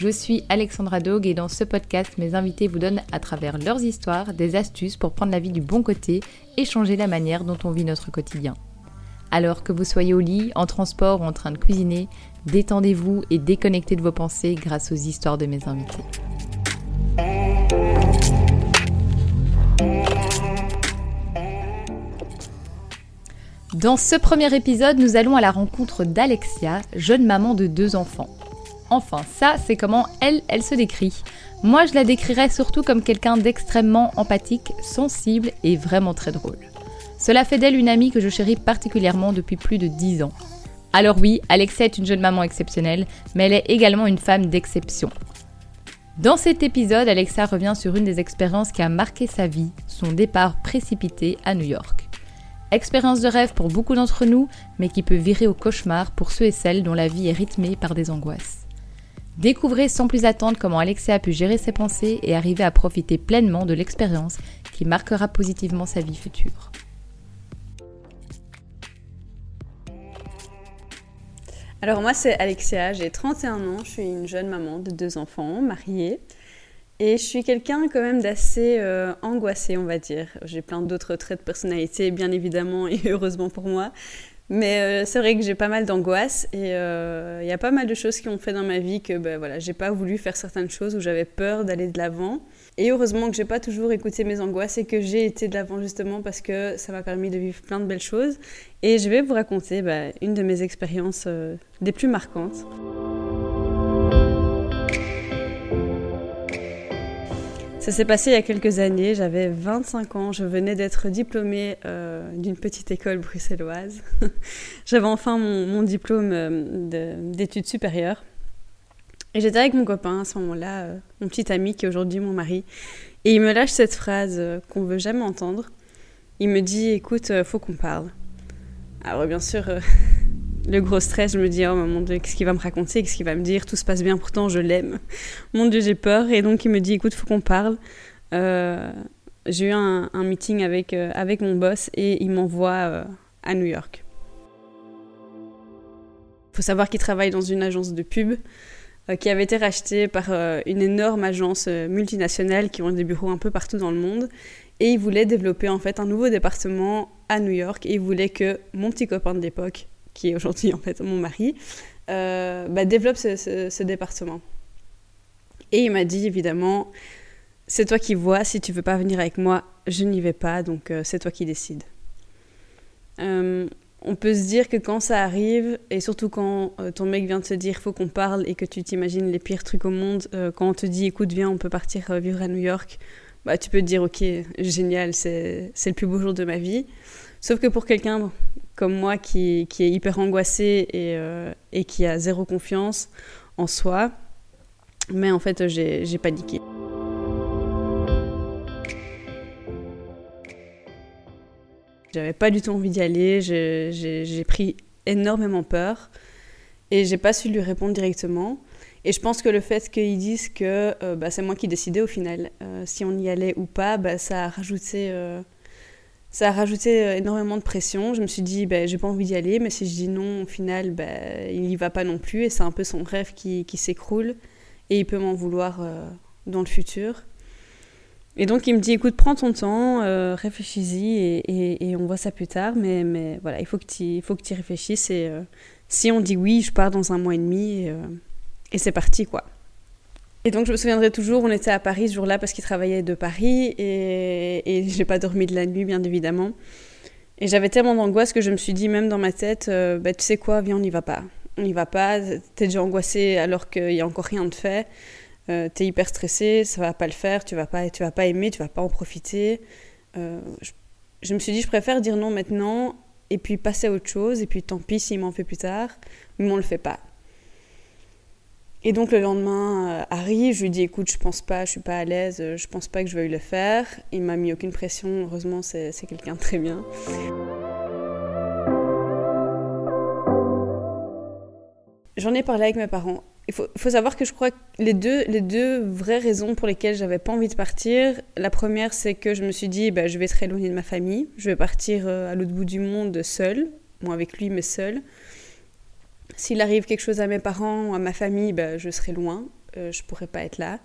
Je suis Alexandra Dog et dans ce podcast, mes invités vous donnent à travers leurs histoires des astuces pour prendre la vie du bon côté et changer la manière dont on vit notre quotidien. Alors que vous soyez au lit, en transport ou en train de cuisiner, détendez-vous et déconnectez de vos pensées grâce aux histoires de mes invités. Dans ce premier épisode, nous allons à la rencontre d'Alexia, jeune maman de deux enfants. Enfin, ça, c'est comment elle, elle se décrit. Moi, je la décrirais surtout comme quelqu'un d'extrêmement empathique, sensible et vraiment très drôle. Cela fait d'elle une amie que je chéris particulièrement depuis plus de 10 ans. Alors oui, Alexia est une jeune maman exceptionnelle, mais elle est également une femme d'exception. Dans cet épisode, Alexa revient sur une des expériences qui a marqué sa vie, son départ précipité à New York. Expérience de rêve pour beaucoup d'entre nous, mais qui peut virer au cauchemar pour ceux et celles dont la vie est rythmée par des angoisses. Découvrez sans plus attendre comment Alexia a pu gérer ses pensées et arriver à profiter pleinement de l'expérience qui marquera positivement sa vie future. Alors moi c'est Alexia, j'ai 31 ans, je suis une jeune maman de deux enfants, mariée. Et je suis quelqu'un quand même d'assez euh, angoissé, on va dire. J'ai plein d'autres traits de personnalité, bien évidemment, et heureusement pour moi. Mais euh, c'est vrai que j'ai pas mal d'angoisse et euh, il y a pas mal de choses qui ont fait dans ma vie que ben, voilà, j'ai pas voulu faire certaines choses où j'avais peur d'aller de l'avant. Et heureusement que j'ai pas toujours écouté mes angoisses et que j'ai été de l'avant justement parce que ça m'a permis de vivre plein de belles choses. Et je vais vous raconter ben, une de mes expériences euh, des plus marquantes. Ça s'est passé il y a quelques années, j'avais 25 ans, je venais d'être diplômée euh, d'une petite école bruxelloise. j'avais enfin mon, diplôme euh, d'études supérieures. Et j'étais avec mon copain à ce moment-là, euh, mon petit ami qui est aujourd'hui mon mari. Et il me lâche cette phrase qu'on veut jamais entendre. Il me dit, écoute, faut qu'on parle. Alors bien sûr, le gros stress, je me dis, oh mon Dieu, qu'est-ce qu'il va me raconter, qu'est-ce qu'il va me dire, tout se passe bien, pourtant je l'aime. Mon Dieu, j'ai peur. Et donc il me dit, écoute, faut qu'on parle. Euh, j'ai eu un, meeting avec, euh, avec mon boss et il m'envoie euh, à New York. Il faut savoir qu'il travaille dans une agence de pub qui avait été rachetée par une énorme agence multinationale qui ont des bureaux un peu partout dans le monde. Et il voulait développer en fait un nouveau département à New York et il voulait que mon petit copain de l'époque qui est aujourd'hui en fait mon mari, euh, bah, développe ce, département. Et il m'a dit évidemment, c'est toi qui vois, si tu veux pas venir avec moi, je n'y vais pas, donc euh, c'est toi qui décides. Euh, on peut se dire que quand ça arrive, et surtout quand ton mec vient de te dire faut qu'on parle et que tu t'imagines les pires trucs au monde, quand on te dit écoute viens on peut partir vivre à New York, bah, tu peux te dire ok génial c'est le plus beau jour de ma vie. Sauf que pour quelqu'un comme moi qui, qui est hyper angoissé et, euh, et, qui a zéro confiance en soi. Mais en fait, j'ai paniqué. J'avais pas du tout envie d'y aller, j'ai pris énormément peur et j'ai pas su lui répondre directement. Et je pense que le fait qu'ils disent que euh, bah, c'est moi qui décidais au final, euh, si on y allait ou pas, bah, ça a rajouté ça a rajouté euh, énormément de pression. Je me suis dit, ben, j'ai pas envie d'y aller, mais si je dis non, au final, ben, il y va pas non plus. Et c'est un peu son rêve qui, qui s'écroule. Et il peut m'en vouloir euh, dans le futur. Et donc, il me dit, écoute, prends ton temps, euh, réfléchis-y et, on voit ça plus tard. Mais, mais voilà, il faut que tu tu réfléchisses. Et si on dit oui, je pars dans un mois et demi. Et c'est parti, quoi. Et donc je me souviendrai toujours, on était à Paris ce jour-là parce qu'il travaillait de Paris et, et j'ai pas dormi de la nuit bien évidemment. Et j'avais tellement d'angoisse que je me suis dit même dans ma tête, euh, bah, tu sais quoi, viens on n'y va pas. On n'y va pas, t'es déjà angoissé alors qu'il y a encore rien de fait. Euh, t'es hyper stressé, ça va pas le faire, tu vas pas, tu vas pas aimer, tu vas pas en profiter. Euh, je, je, me suis dit, je préfère dire non maintenant et puis passer à autre chose et puis tant pis s'il m'en fait plus tard, mais on le fait pas. Et donc le lendemain arrive, je lui dis écoute, je pense pas, je suis pas à l'aise, je pense pas que je vais le faire. Il m'a mis aucune pression, heureusement c'est quelqu'un de très bien. J'en ai parlé avec mes parents. Il faut, savoir que je crois que les deux, les deux vraies raisons pour lesquelles j'avais pas envie de partir, la première c'est que je me suis dit bah, je vais être éloignée de ma famille, je vais partir euh, à l'autre bout du monde seule, moi avec lui mais seule. S'il arrive quelque chose à mes parents ou à ma famille, bah, je serai loin, euh, je pourrais pas être là.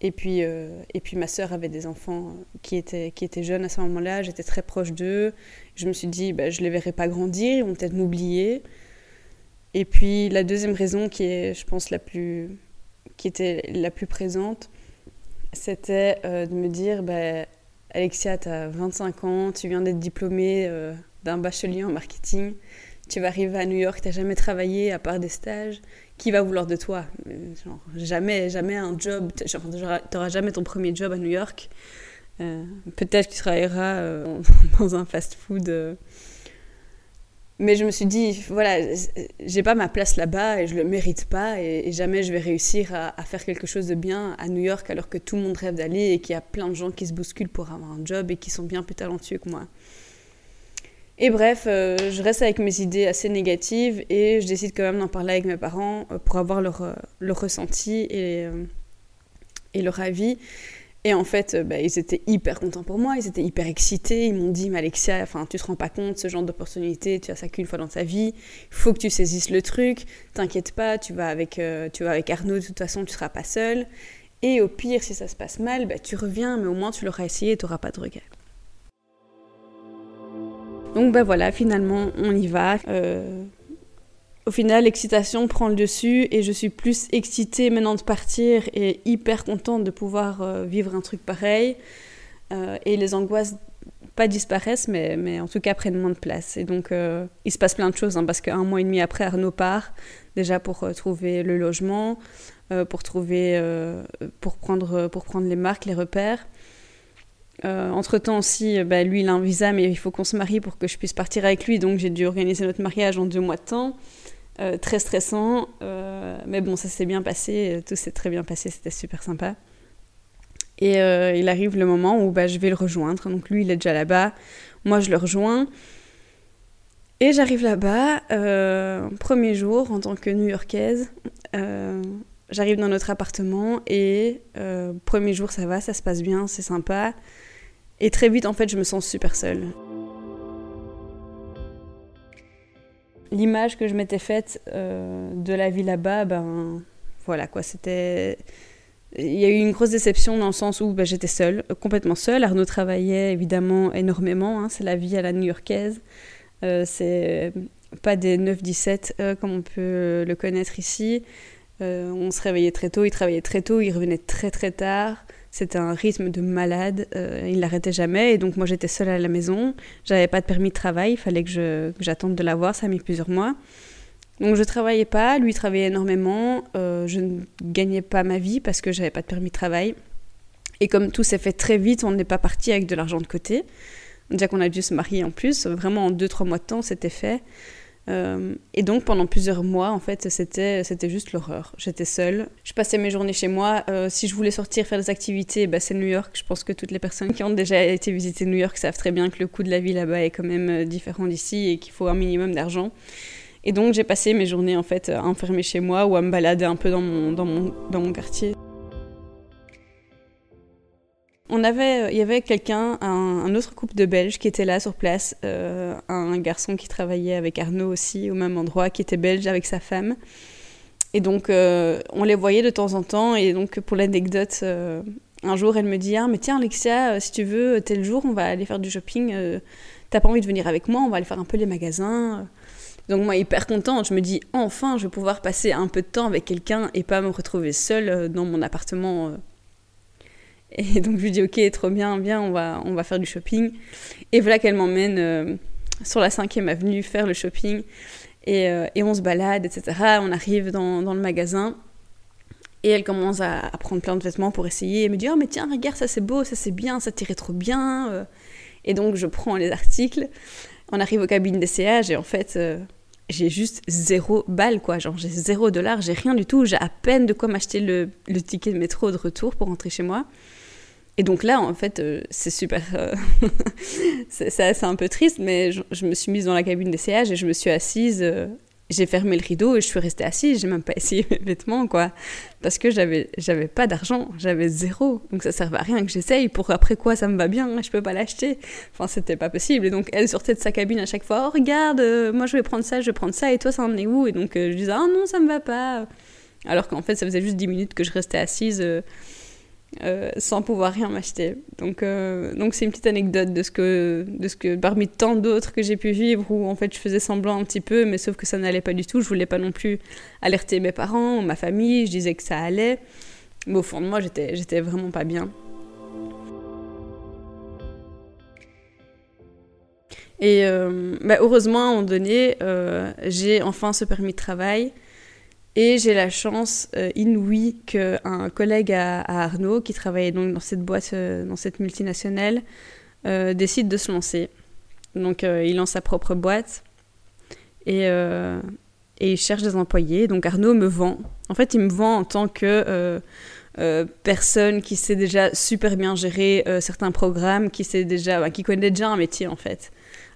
Et puis, euh, et puis ma sœur avait des enfants qui étaient, qui étaient jeunes à ce moment-là, j'étais très proche d'eux. Je me suis dit, bah, je les verrai pas grandir, ils vont peut-être m'oublier. Et puis la deuxième raison qui est, je pense, la plus, qui était la plus présente, c'était euh, de me dire, bah, Alexia, tu as 25 ans, tu viens d'être diplômée euh, d'un bachelier en marketing, tu vas arriver à New York, tu n'as jamais travaillé à part des stages, qui va vouloir de toi? Jamais, jamais un job, tu n'auras jamais ton premier job à New York. Euh, peut-être que tu travailleras dans un fast-food mais je me suis dit, voilà, j'ai pas ma place là-bas et je le mérite pas et, jamais je vais réussir à, faire quelque chose de bien à New York alors que tout le monde rêve d'aller et qu'il y a plein de gens qui se bousculent pour avoir un job et qui sont bien plus talentueux que moi. Et bref, euh, je reste avec mes idées assez négatives et je décide quand même d'en parler avec mes parents euh, pour avoir leur, euh, leur ressenti et, et leur avis. Et en fait, bah, ils étaient hyper contents pour moi, ils étaient hyper excités. Ils m'ont dit, mais Alexia, enfin, tu te rends pas compte, ce genre d'opportunité, tu as ça qu'une fois dans ta vie. Il faut que tu saisisses le truc. T'inquiète pas, tu vas avec, tu vas avec Arnaud. De toute façon, tu seras pas seule. Et au pire, si ça se passe mal, bah, tu reviens, mais au moins tu l'auras essayé et tu n'auras pas de regrets. Donc ben voilà, finalement, on y va. Euh, au final, l'excitation prend le dessus et je suis plus excitée maintenant de partir et hyper contente de pouvoir euh, vivre un truc pareil. Euh, et les angoisses, pas disparaissent, mais, mais en tout cas prennent moins de place. Et donc, il se passe plein de choses, hein, parce qu'un mois et demi après, Arnaud part, déjà pour trouver le logement, pour, trouver, pour, prendre, pour prendre les marques, les repères. Entre-temps aussi, bah, lui, il a un visa, mais il faut qu'on se marie pour que je puisse partir avec lui. Donc j'ai dû organiser notre mariage en deux mois de temps. Euh, très stressant, euh, mais bon, ça s'est bien passé, tout s'est très bien passé, c'était super sympa. Et euh, il arrive le moment où bah, je vais le rejoindre, donc lui il est déjà là-bas, moi je le rejoins. Et j'arrive là-bas, premier jour en tant que New-Yorkaise, j'arrive dans notre appartement et premier jour ça va, ça se passe bien, c'est sympa. Et très vite en fait je me sens super seule. l'image que je m'étais faite euh, de la vie là-bas, ben voilà quoi, c'était. Il y a eu une grosse déception dans le sens où ben, j'étais seule, complètement seule. Arnaud travaillait évidemment énormément, hein, c'est la vie à la new-yorkaise. Euh, c'est pas des 9-17 euh, comme on peut le connaître ici. on se réveillait très tôt, il travaillait très tôt, il revenait très très tard. C'était un rythme de malade, euh, il n'arrêtait jamais. Et donc moi j'étais seule à la maison, j'avais pas de permis de travail, il fallait que j'attende de l'avoir, ça a mis plusieurs mois. Donc je travaillais pas, lui travaillait énormément, euh, je ne gagnais pas ma vie parce que j'avais pas de permis de travail. Et comme tout s'est fait très vite, on n'est pas parti avec de l'argent de côté. Déjà qu'on a dû se marier en plus, vraiment en 2-3 mois de temps c'était fait. Euh, et donc pendant plusieurs mois, en fait, c'était c'était juste l'horreur. J'étais seule. Je passais mes journées chez moi. Euh, si je voulais sortir faire des activités, bah, c'est New York. Je pense que toutes les personnes qui ont déjà été visiter New York savent très bien que le coût de la vie là-bas est quand même euh, différent d'ici et qu'il faut un minimum d'argent. Et donc j'ai passé mes journées en fait à enfermer chez moi ou à me balader un peu dans mon dans mon dans mon quartier on avait, il y avait quelqu'un, un, autre couple de Belges qui était là sur place, euh, un garçon qui travaillait avec Arnaud aussi au même endroit, qui était belge avec sa femme. Et donc euh, on les voyait de temps en temps. Et donc pour l'anecdote, euh, un jour elle me dit ah mais tiens Alexia, si tu veux tel jour on va aller faire du shopping. T'as pas envie de venir avec moi On va aller faire un peu les magasins. Donc moi hyper contente, je me dis enfin je vais pouvoir passer un peu de temps avec quelqu'un et pas me retrouver seule dans mon appartement et donc je lui dis ok, trop bien, bien, on va, on va faire du shopping. Et voilà qu'elle m'emmène euh, sur la 5e avenue faire le shopping. Et, euh, et, on se balade, etc. On arrive dans, dans, le magasin. Et elle commence à, prendre plein de vêtements pour essayer. Elle me dit Oh, mais tiens, regarde, ça c'est beau, ça c'est bien, ça t'irait trop bien. Euh. Et donc je prends les articles. On arrive aux cabines d'essayage et en fait, j'ai juste zéro balle, quoi. Genre, j'ai zéro dollar, j'ai rien du tout. J'ai à peine de quoi m'acheter le, le, ticket de métro de retour pour rentrer chez moi. Et donc là, en fait, euh, c'est super. Euh, c'est un peu triste, mais je, me suis mise dans la cabine d'essayage et je me suis assise euh, j'ai fermé le rideau et je suis restée assise, j'ai même pas essayé mes vêtements, quoi. Parce que j'avais, j'avais pas d'argent, j'avais zéro. Donc ça servait à rien que j'essaye pour après quoi ça me va bien, je peux pas l'acheter. Enfin, c'était pas possible. Et donc elle sortait de sa cabine à chaque fois, oh regarde, moi je vais prendre ça, je vais prendre ça, et toi ça en est où? Et donc je disais, oh non, ça me va pas. Alors qu'en fait, ça faisait juste 10 minutes que je restais assise. Euh, sans pouvoir rien m'acheter. Donc, euh, donc c'est une petite anecdote de ce que, de ce que parmi tant d'autres que j'ai pu vivre où en fait je faisais semblant un petit peu, mais sauf que ça n'allait pas du tout. Je voulais pas non plus alerter mes parents, ma famille. Je disais que ça allait, mais au fond de moi, j'étais, j'étais vraiment pas bien. Et euh, bah, heureusement, à un moment donné, j'ai enfin ce permis de travail. Et j'ai la chance euh, inouïe qu'un collègue à, Arnaud, qui travaillait donc dans cette boîte, euh, dans cette multinationale, euh, décide de se lancer. Donc il lance sa propre boîte et, et, il cherche des employés. Donc Arnaud me vend. En fait, il me vend en tant que personne qui sait déjà super bien gérer certains programmes, qui, sait déjà, bah, qui connaît déjà un métier en fait.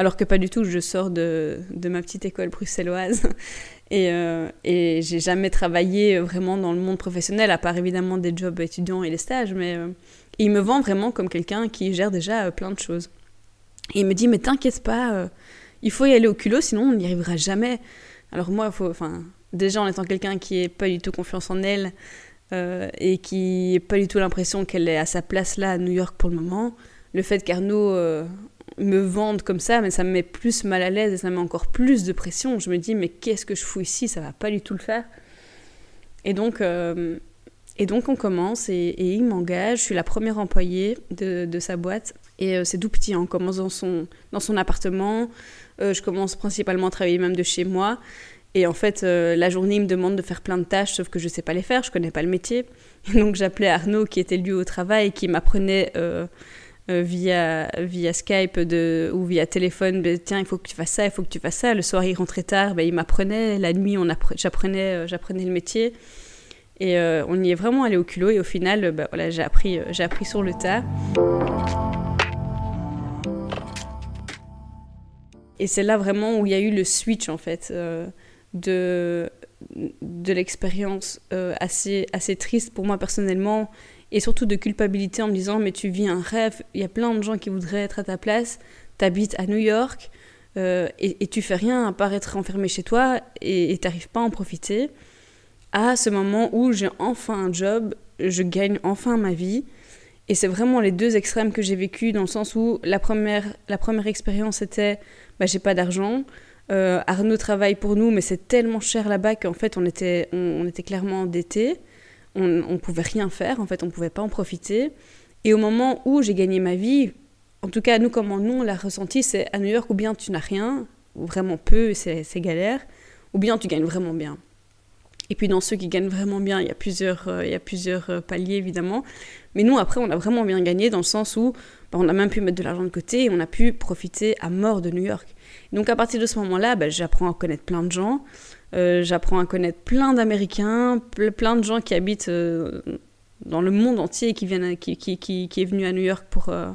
Alors que pas du tout, je sors de, de ma petite école bruxelloise et, euh, et j'ai jamais travaillé vraiment dans le monde professionnel, à part évidemment des jobs étudiants et les stages, mais euh, il me vend vraiment comme quelqu'un qui gère déjà euh, plein de choses. Et il me dit, mais t'inquiète pas, il faut y aller au culot, sinon on n'y arrivera jamais. Alors moi, faut, déjà en étant quelqu'un qui est pas du tout confiance en elle et qui n'a pas du tout l'impression qu'elle est à sa place là à New York pour le moment, le fait qu'Arnaud me vendre comme ça, mais ça me met plus mal à l'aise et ça me met encore plus de pression. Je me dis, mais qu'est-ce que je fous ici? Ça va pas du tout le faire. Et donc, euh, et donc on commence et, il m'engage. Je suis la première employée de, sa boîte. Et euh, c'est tout petit. Hein. On commence dans son, dans son appartement. Euh, je commence principalement à travailler même de chez moi. Et en fait, la journée, il me demande de faire plein de tâches, sauf que je ne sais pas les faire, je ne connais pas le métier. Donc j'appelais Arnaud, qui était lui au travail, qui m'apprenait via, via Skype de, ou via téléphone, ben, tiens, il faut que tu fasses ça, il faut que tu fasses ça. Le soir, il rentrait tard, ben, il m'apprenait. La nuit, j'apprenais, euh, j'apprenais le métier. Et euh, on y est vraiment allé au culot. Et au final, ben, voilà, j'ai appris, appris sur le tas. Et c'est là vraiment où il y a eu le switch, en fait, de, de l'expérience assez, assez triste pour moi personnellement et surtout de culpabilité en me disant mais tu vis un rêve, il y a plein de gens qui voudraient être à ta place, t'habites à New York euh, et, tu fais rien à part être enfermé chez toi et t'arrives pas à en profiter. À ce moment où j'ai enfin un job, je gagne enfin ma vie. Et c'est vraiment les deux extrêmes que j'ai vécu dans le sens où la première, la première expérience était bah, j'ai pas d'argent. Euh, Arnaud travaille pour nous, mais c'est tellement cher là-bas qu'en fait on était, on, on était clairement endettés on ne pouvait rien faire, en fait, on ne pouvait pas en profiter. Et au moment où j'ai gagné ma vie, en tout cas, nous, comment nous, on l'a ressenti, c'est à New York, ou bien tu n'as rien, ou vraiment peu, c'est galère, ou bien tu gagnes vraiment bien. Et puis dans ceux qui gagnent vraiment bien, il y a plusieurs, euh, il y a plusieurs euh, paliers évidemment. Mais nous, après, on a vraiment bien gagné dans le sens où bah, on a même pu mettre de l'argent de côté et on a pu profiter à mort de New York. Donc à partir de ce moment-là, bah, j'apprends à connaître plein de gens. Euh, j'apprends à connaître plein d'Américains, plein de gens qui habitent euh, dans le monde entier et qui, viennent, qui, est venu à New York pour, euh,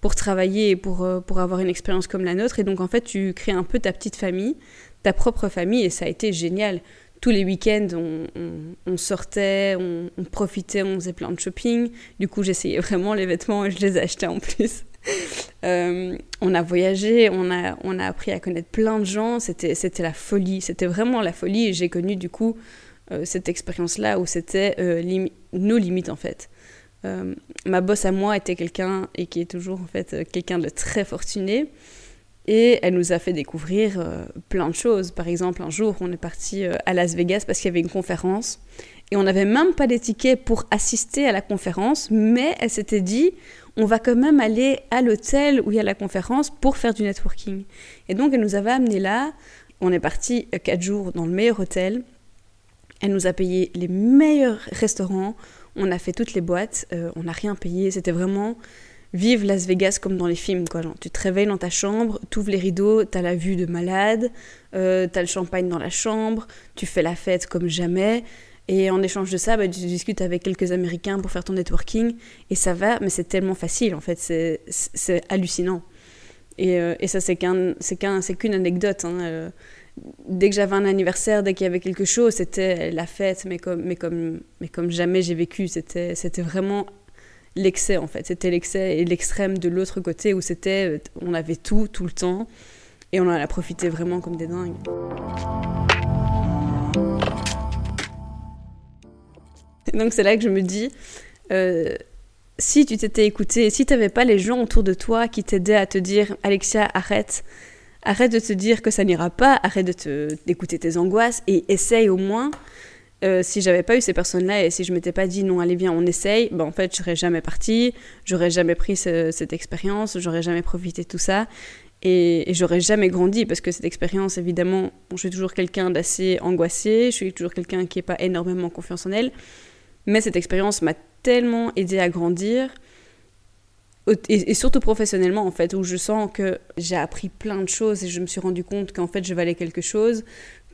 pour travailler et pour, pour avoir une expérience comme la nôtre. Et donc, en fait, tu crées un peu ta petite famille, ta propre famille, et ça a été génial. Tous les week-ends, on, sortait, on, profitait, on faisait plein de shopping. Du coup, j'essayais vraiment les vêtements et je les achetais en plus. Euh, on a voyagé, on a, on a appris à connaître plein de gens, c'était, c'était la folie, c'était vraiment la folie. Et j'ai connu du coup euh, cette expérience-là où c'était euh, nos limites en fait. ma boss à moi était quelqu'un, et qui est toujours en fait quelqu'un de très fortuné, et elle nous a fait découvrir plein de choses. Par exemple, un jour, on est parti à Las Vegas parce qu'il y avait une conférence, et on n'avait même pas d'étiquette pour assister à la conférence, mais elle s'était dit, on va quand même aller à l'hôtel où il y a la conférence pour faire du networking. Et donc elle nous avait amené là, on est parti euh, quatre jours dans le meilleur hôtel, elle nous a payé les meilleurs restaurants, on a fait toutes les boîtes, euh, on n'a rien payé, c'était vraiment vivre Las Vegas comme dans les films. Quoi. tu te réveilles dans ta chambre, tu ouvres les rideaux, tu as la vue de malade, euh, tu as le champagne dans la chambre, tu fais la fête comme jamais. Et en échange de ça, bah, tu discutes avec quelques Américains pour faire ton networking. Et ça va, mais c'est tellement facile en fait, c'est hallucinant. Et, euh, et ça, c'est qu'une anecdote. Hein. Euh, dès que j'avais un anniversaire, dès qu'il y avait quelque chose, c'était la fête, mais comme, mais comme, mais comme jamais j'ai vécu. C'était vraiment l'excès en fait. C'était l'excès et l'extrême de l'autre côté où c'était, euh, on avait tout, tout le temps, et on en a profité vraiment comme des dingues. Donc c'est là que je me dis, euh, si tu t'étais écouté, si tu n'avais pas les gens autour de toi qui t'aidaient à te dire, Alexia, arrête, arrête de te dire que ça n'ira pas, arrête de d'écouter tes angoisses et essaye au moins. Euh, si j'avais pas eu ces personnes-là et si je m'étais pas dit non, allez, viens, on essaye, ben, en fait, je serais jamais partie, j'aurais jamais pris cette expérience, j'aurais jamais profité de tout ça. Et, j'aurais jamais grandi parce que cette expérience, évidemment, je suis toujours quelqu'un d'assez angoissé, je suis toujours quelqu'un qui n'est pas énormément confiance en elle, mais cette expérience m'a tellement aidé à grandir et, surtout professionnellement en fait, où je sens que j'ai appris plein de choses et je me suis rendu compte qu'en fait je valais quelque chose,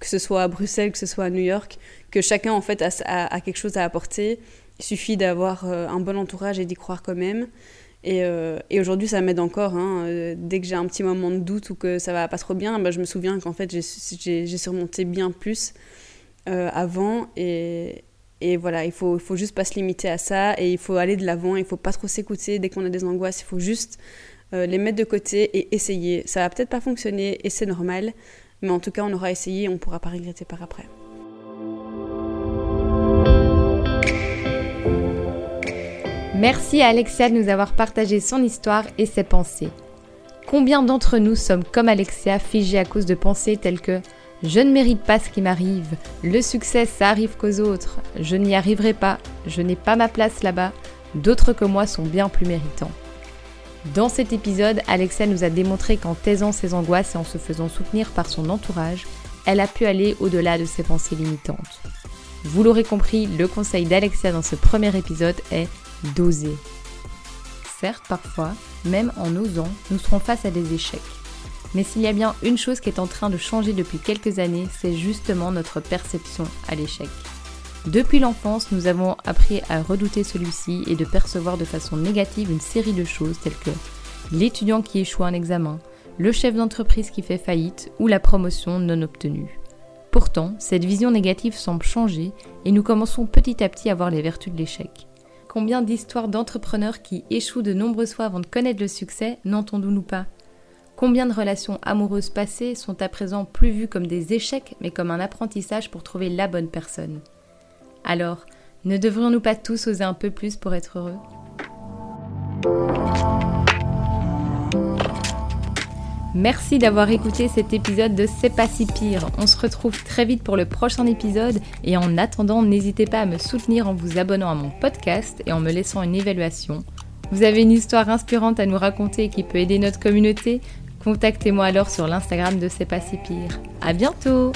que ce soit à Bruxelles, que ce soit à New York, que chacun en fait a, quelque chose à apporter. Il suffit d'avoir euh, un bon entourage et d'y croire quand même. Et, euh, et aujourd'hui, ça m'aide encore. Hein. Euh, dès que j'ai un petit moment de doute ou que ça va pas trop bien, bah, je me souviens qu'en fait, j'ai surmonté bien plus avant. Et, et voilà, il faut, faut juste pas se limiter à ça et il faut aller de l'avant. Il faut pas trop s'écouter dès qu'on a des angoisses. Il faut juste les mettre de côté et essayer. Ça va peut-être pas fonctionner et c'est normal. Mais en tout cas, on aura essayé et on ne pourra pas regretter par après. Merci à Alexia de nous avoir partagé son histoire et ses pensées. Combien d'entre nous sommes comme Alexia, figés à cause de pensées telles que je ne mérite pas ce qui m'arrive, le succès ça arrive qu'aux autres, je n'y arriverai pas, je n'ai pas ma place là-bas, d'autres que moi sont bien plus méritants. Dans cet épisode, Alexia nous a démontré qu'en taisant ses angoisses et en se faisant soutenir par son entourage, elle a pu aller au-delà de ses pensées limitantes. Vous l'aurez compris, le conseil d'Alexia dans ce premier épisode est d'oser. Certes, parfois, même en osant, nous serons face à des échecs. Mais s'il y a bien une chose qui est en train de changer depuis quelques années, c'est justement notre perception à l'échec. Depuis l'enfance, nous avons appris à redouter celui-ci et de percevoir de façon négative une série de choses telles que l'étudiant qui échoue un examen, le chef d'entreprise qui fait faillite ou la promotion non obtenue. Pourtant, cette vision négative semble changer et nous commençons petit à petit à voir les vertus de l'échec. Combien d'histoires d'entrepreneurs qui échouent de nombreuses fois avant de connaître le succès n'entendons-nous pas? Combien de relations amoureuses passées sont à présent plus vues comme des échecs mais comme un apprentissage pour trouver la bonne personne? Alors, ne devrions-nous pas tous oser un peu plus pour être heureux? Merci d'avoir écouté cet épisode de C'est pas si pire. On se retrouve très vite pour le prochain épisode et en attendant, n'hésitez pas à me soutenir en vous abonnant à mon podcast et en me laissant une évaluation. Vous avez une histoire inspirante à nous raconter qui peut aider notre communauté Contactez-moi alors sur l'Instagram de C'est pas si pire. À bientôt